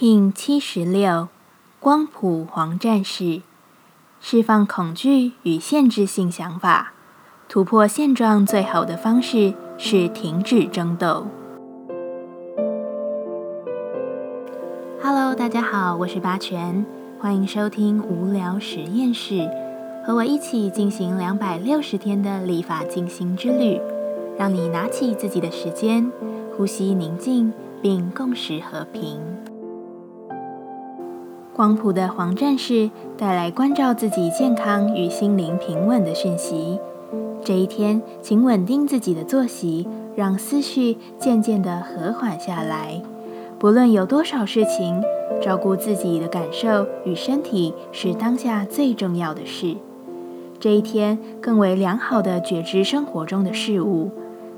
King 七十六，光谱黄战士，释放恐惧与限制性想法，突破现状最好的方式是停止争斗。Hello，大家好，我是八全，欢迎收听无聊实验室，和我一起进行两百六十天的立法进行之旅，让你拿起自己的时间，呼吸宁静，并共识和平。黄埔的黄战士带来关照自己健康与心灵平稳的讯息。这一天，请稳定自己的作息，让思绪渐渐的和缓下来。不论有多少事情，照顾自己的感受与身体是当下最重要的事。这一天，更为良好的觉知生活中的事物，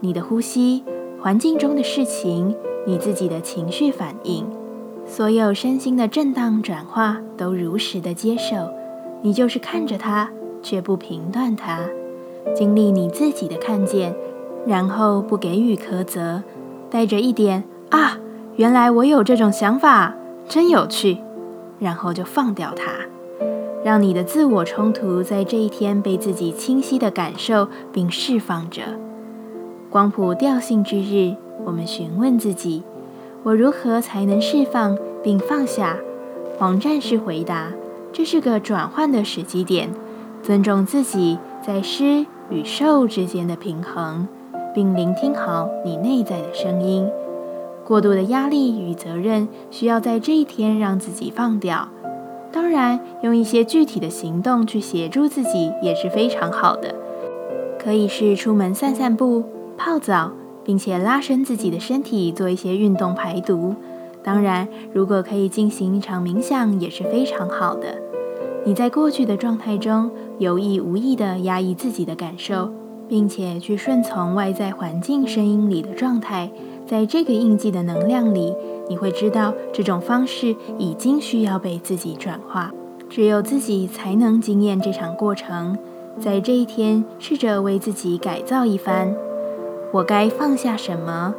你的呼吸、环境中的事情、你自己的情绪反应。所有身心的震荡转化都如实的接受，你就是看着它，却不评断它，经历你自己的看见，然后不给予苛责，带着一点啊，原来我有这种想法，真有趣，然后就放掉它，让你的自我冲突在这一天被自己清晰的感受并释放着。光谱调性之日，我们询问自己。我如何才能释放并放下？黄战士回答：“这是个转换的时机点，尊重自己在施与受之间的平衡，并聆听好你内在的声音。过度的压力与责任需要在这一天让自己放掉。当然，用一些具体的行动去协助自己也是非常好的，可以是出门散散步、泡澡。”并且拉伸自己的身体，做一些运动排毒。当然，如果可以进行一场冥想，也是非常好的。你在过去的状态中有意无意地压抑自己的感受，并且去顺从外在环境声音里的状态，在这个印记的能量里，你会知道这种方式已经需要被自己转化。只有自己才能经验这场过程。在这一天，试着为自己改造一番。我该放下什么？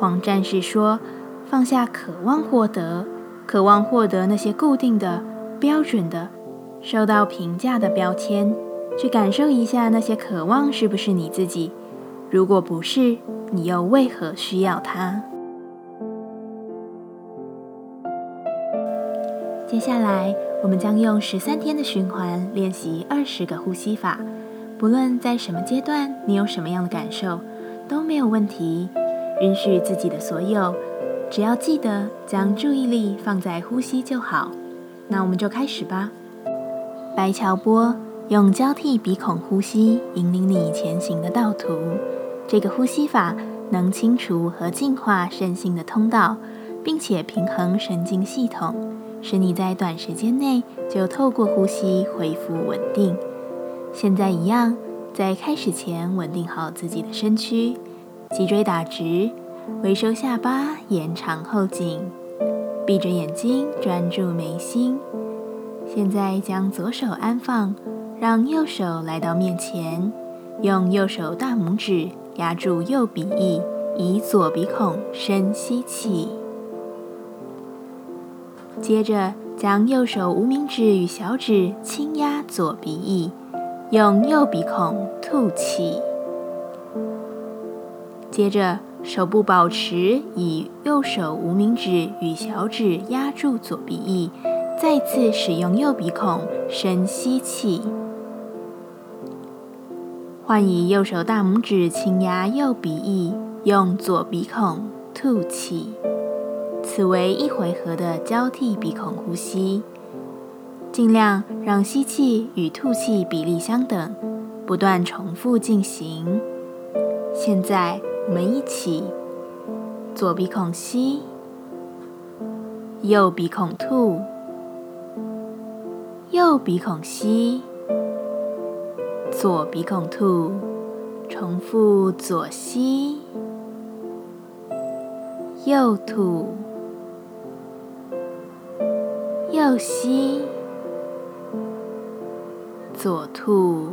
黄战士说：“放下渴望获得，渴望获得那些固定的、标准的、受到评价的标签，去感受一下那些渴望是不是你自己？如果不是，你又为何需要它？”接下来，我们将用十三天的循环练习二十个呼吸法。不论在什么阶段，你有什么样的感受？都没有问题，允许自己的所有，只要记得将注意力放在呼吸就好。那我们就开始吧。白桥波用交替鼻孔呼吸引领你前行的道途。这个呼吸法能清除和净化身心的通道，并且平衡神经系统，使你在短时间内就透过呼吸恢复稳定。现在一样。在开始前，稳定好自己的身躯，脊椎打直，微收下巴，延长后颈，闭着眼睛专注眉心。现在将左手安放，让右手来到面前，用右手大拇指压住右鼻翼，以左鼻孔深吸气。接着将右手无名指与小指轻压左鼻翼。用右鼻孔吐气，接着手部保持以右手无名指与小指压住左鼻翼，再次使用右鼻孔深吸气，换以右手大拇指轻压右鼻翼，用左鼻孔吐气。此为一回合的交替鼻孔呼吸。尽量让吸气与吐气比例相等，不断重复进行。现在我们一起，左鼻孔吸，右鼻孔吐，右鼻孔吸，左鼻孔吐，重复左吸，右吐，右吸。左兔。